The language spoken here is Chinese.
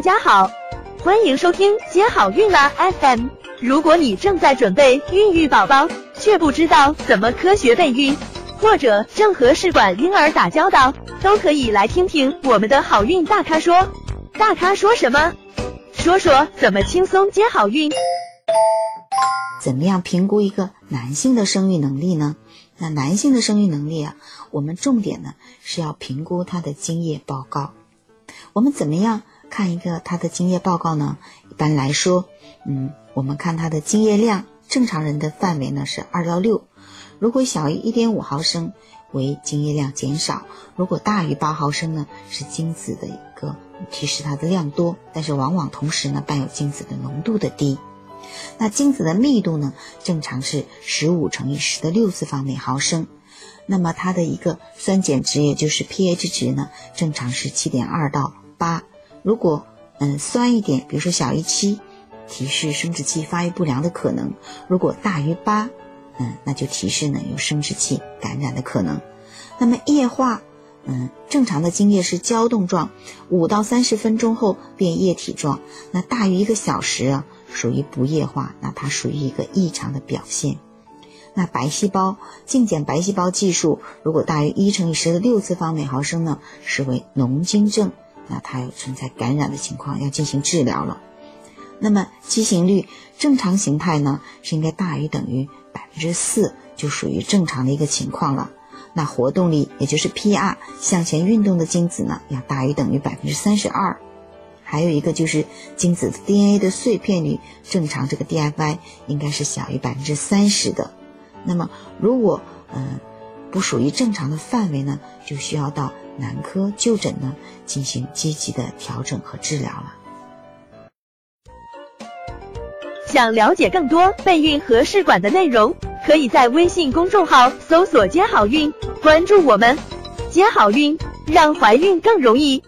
大家好，欢迎收听接好运啦 FM。如果你正在准备孕育宝宝，却不知道怎么科学备孕，或者正和试管婴儿打交道，都可以来听听我们的好运大咖说。大咖说什么？说说怎么轻松接好运。怎么样评估一个男性的生育能力呢？那男性的生育能力啊，我们重点呢是要评估他的精液报告。我们怎么样看一个他的精液报告呢？一般来说，嗯，我们看他的精液量，正常人的范围呢是二到六，如果小于一点五毫升为精液量减少，如果大于八毫升呢是精子的一个提示它的量多，但是往往同时呢伴有精子的浓度的低。那精子的密度呢，正常是十五乘以十的六次方每毫升。那么它的一个酸碱值，也就是 pH 值呢，正常是七点二到八。如果嗯酸一点，比如说小于七，提示生殖器发育不良的可能；如果大于八，嗯，那就提示呢有生殖器感染的可能。那么液化，嗯，正常的精液是胶冻状，五到三十分钟后变液体状。那大于一个小时啊，属于不液化，那它属于一个异常的表现。那白细胞净减白细胞计数如果大于一乘以十的六次方每毫升呢，视为脓精症，那它有存在感染的情况，要进行治疗了。那么畸形率正常形态呢，是应该大于等于百分之四，就属于正常的一个情况了。那活动力也就是 PR 向前运动的精子呢，要大于等于百分之三十二。还有一个就是精子 DNA 的碎片率正常，这个 DFI 应该是小于百分之三十的。那么，如果嗯不属于正常的范围呢，就需要到男科就诊呢，进行积极的调整和治疗了。想了解更多备孕和试管的内容，可以在微信公众号搜索“接好运”，关注我们，接好运，让怀孕更容易。